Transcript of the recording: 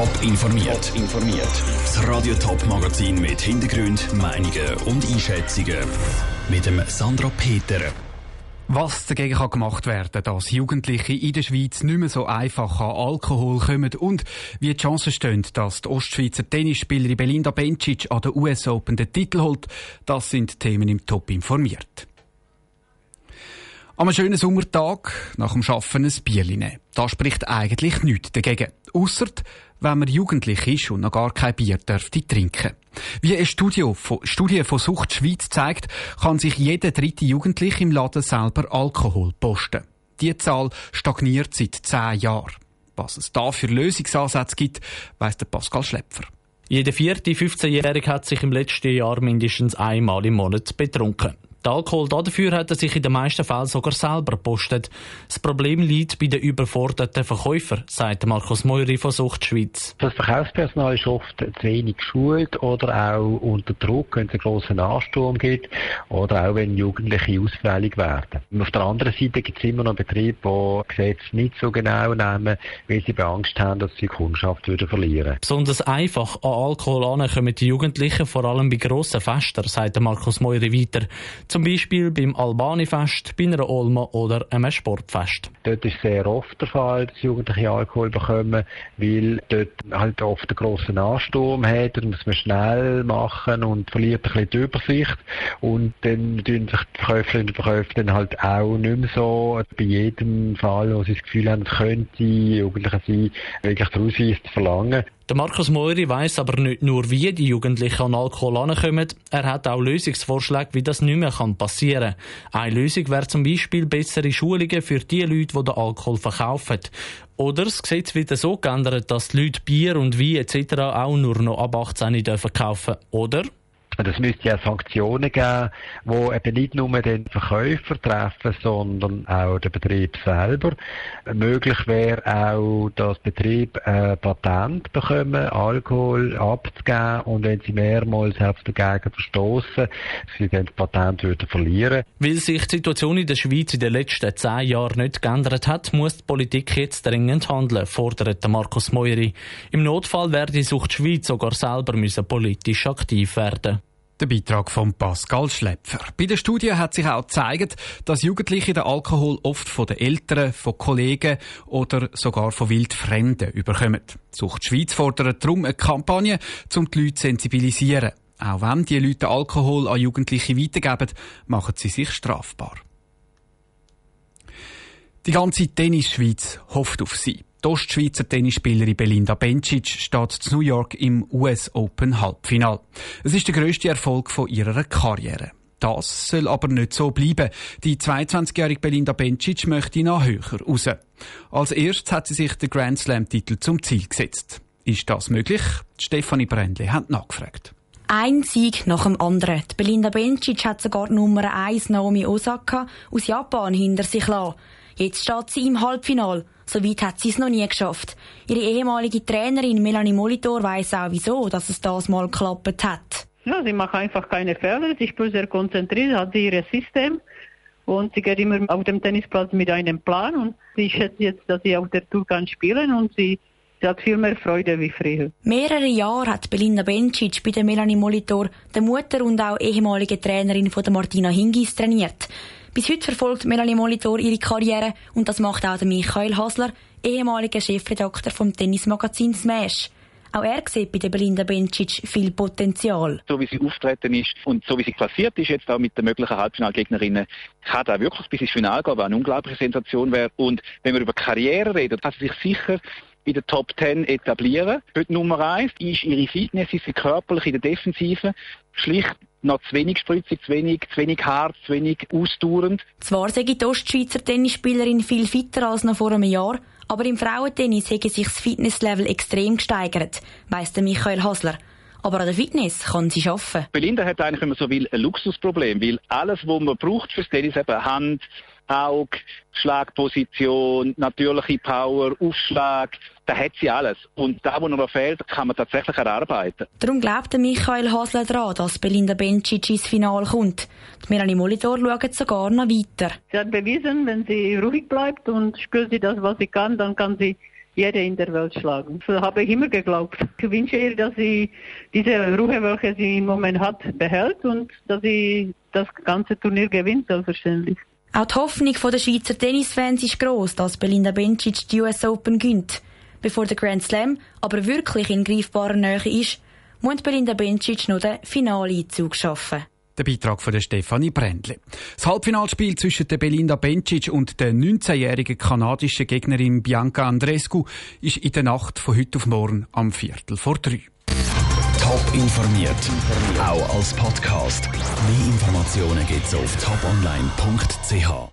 Top informiert. informiert. Das Radio Top Magazin mit Hintergrund, Meinungen und Einschätzungen mit dem Sandra Peter. Was dagegen kann gemacht werden, dass Jugendliche in der Schweiz nicht mehr so einfach an Alkohol kommen und wie die Chancen stehen, dass die Ostschweizer Tennisspielerin Belinda Bencic an der US Open den Titel holt, das sind Themen im Top informiert. Am schönen Sommertag nach dem Arbeiten ein Bierli nehmen. Da spricht eigentlich nichts dagegen. Ausser, wenn man jugendlich ist und noch gar kein Bier dürfte trinken. Wie eine Studie von, Studie von Sucht Schweiz zeigt, kann sich jeder dritte Jugendliche im Laden selber Alkohol posten. Die Zahl stagniert seit zehn Jahren. Was es da für Lösungsansätze gibt, weiss der Pascal Schlepfer. Jeder vierte 15-Jährige hat sich im letzten Jahr mindestens einmal im Monat betrunken. Der Alkohol dafür hat er sich in den meisten Fällen sogar selber gepostet. Das Problem liegt bei den überforderten Verkäufern, sagt Markus Meury von Sucht Schweiz. Das Verkaufspersonal ist oft zu wenig geschult oder auch unter Druck, wenn es einen grossen Ansturm gibt oder auch wenn Jugendliche ausfällig werden. Und auf der anderen Seite gibt es immer noch Betriebe, die Gesetze nicht so genau nehmen, weil sie Angst haben, dass sie die Kundschaft wieder verlieren. Besonders einfach an Alkohol kommen die Jugendlichen, vor allem bei grossen Festen, sagt Markus Meury weiter. Zum Beispiel beim Albani-Fest, bei einer Olma oder einem Sportfest. Dort ist sehr oft der Fall, dass Jugendliche Alkohol bekommen, weil dort halt oft einen grossen Ansturm hat, und muss man schnell machen und verliert ein bisschen die Übersicht. Und dann tun sich die Verkäuferinnen und Verkäufer dann halt auch nicht mehr so bei jedem Fall, wo sie das Gefühl haben, es könnte Jugendliche sein, wirklich Ausweis zu verlangen. Der Markus Moiri weiss aber nicht nur, wie die Jugendlichen an Alkohol ankommen, er hat auch Lösungsvorschläge, wie das nicht mehr passieren kann. Eine Lösung wäre zum Beispiel bessere Schulungen für die Leute, die den Alkohol verkaufen. Oder das Gesetz wird so geändert, dass die Leute Bier und Wein etc. auch nur noch ab 18 dürfen kaufen. Oder es müsste ja Sanktionen geben, die eben nicht nur den Verkäufer treffen, sondern auch den Betrieb selber. Möglich wäre auch, dass Betrieb ein Patent bekommen, Alkohol abzugeben und wenn sie mehrmals dagegen verstoßen, sie dann das Patent würden verlieren. Weil sich die Situation in der Schweiz in den letzten zehn Jahren nicht geändert hat, muss die Politik jetzt dringend handeln, fordert Markus Meury. Im Notfall werde die Sucht Schweiz sogar selber müssen politisch aktiv werden. Der Beitrag von Pascal Schlepfer. Bei der Studie hat sich auch gezeigt, dass Jugendliche den Alkohol oft von den Eltern, von Kollegen oder sogar von Wildfremden überkommen. Sucht Schweiz fordert darum eine Kampagne, um die Leute zu sensibilisieren. Auch wenn die Leute Alkohol an Jugendliche weitergeben, machen sie sich strafbar. Die ganze Tennisschweiz hofft auf sie. Die Ostschweizer Tennisspielerin Belinda Bencic steht zu New York im US Open Halbfinal. Es ist der grösste Erfolg von ihrer Karriere. Das soll aber nicht so bleiben. Die 22-jährige Belinda Bencic möchte noch höher raus. Als erstes hat sie sich den Grand Slam-Titel zum Ziel gesetzt. Ist das möglich? Stefanie Brändli hat nachgefragt. Ein Sieg nach dem anderen. Die Belinda Bencic hat sogar Nummer 1 Naomi Osaka aus Japan hinter sich lassen. Jetzt steht sie im Halbfinal. So weit hat sie es noch nie geschafft. Ihre ehemalige Trainerin Melanie Molitor weiß auch wieso, dass es das mal geklappt hat. Ja, sie macht einfach keine Fehler. Sie spielt sehr konzentriert, hat sie ihr System. Und sie geht immer auf dem Tennisplatz mit einem Plan. Und sie schätzt jetzt, dass sie auf der Tour kann spielen und sie Sie hat viel mehr Freude wie früher. Mehrere Jahre hat Belinda Bencic bei der Melanie Molitor, der Mutter und auch ehemalige Trainerin von der Martina Hingis, trainiert. Bis heute verfolgt Melanie Molitor ihre Karriere und das macht auch Michael Hasler, ehemaliger Chefredakteur vom Tennismagazin Smash. Auch er sieht bei der Belinda Bencic viel Potenzial. So wie sie auftreten ist und so wie sie klassiert ist, jetzt auch mit den möglichen Halbfinalgegnerinnen, kann da wirklich bis ins Finale gehen, was eine unglaubliche Sensation wäre. Und wenn wir über Karriere reden, kann sie sich sicher in der Top 10 etablieren. Heute Nummer 1 ist ihre Fitness, ist sie körperlich in der Defensive schlicht noch zu wenig spritzig, zu wenig, zu wenig hart, zu wenig ausdauernd. Zwar sei die Ostschweizer Tennisspielerin viel fitter als noch vor einem Jahr, aber im Frauentennis hätte sich das Fitnesslevel extrem gesteigert, weiss der Michael Hasler. Aber an der Fitness kann sie arbeiten. Belinda hat eigentlich, wenn man so will, ein Luxusproblem, weil alles, was man braucht fürs Tennis, eben Hand, Auge, Schlagposition, natürliche Power, Aufschlag, da hat sie alles. Und da, wo noch fehlt, kann man tatsächlich erarbeiten. Darum glaubt Michael Hasler daran, dass Belinda Bencic ins Finale kommt. Die Melanie Molitor schaut sogar noch weiter. Sie hat bewiesen, wenn sie ruhig bleibt und spürt sie das, was sie kann, dann kann sie jede in der Welt schlagen. So habe ich immer geglaubt. Ich wünsche ihr, dass sie diese Ruhe, welche sie im Moment hat, behält und dass sie das ganze Turnier gewinnt, selbstverständlich. Auch die Hoffnung der Schweizer Tennisfans ist gross, dass Belinda Bencic die US Open gönnt. Bevor der Grand Slam aber wirklich in greifbarer Nähe ist, muss Belinda Bencic noch den Finaleinzug schaffen. Der Beitrag von der Stefanie Brändle. Das Halbfinalspiel zwischen der Belinda Bencic und der 19-jährigen kanadischen Gegnerin Bianca Andrescu ist in der Nacht von heute auf morgen am Viertel vor drei. Top informiert, auch als Podcast. Mehr Informationen gibt's auf toponline.ch.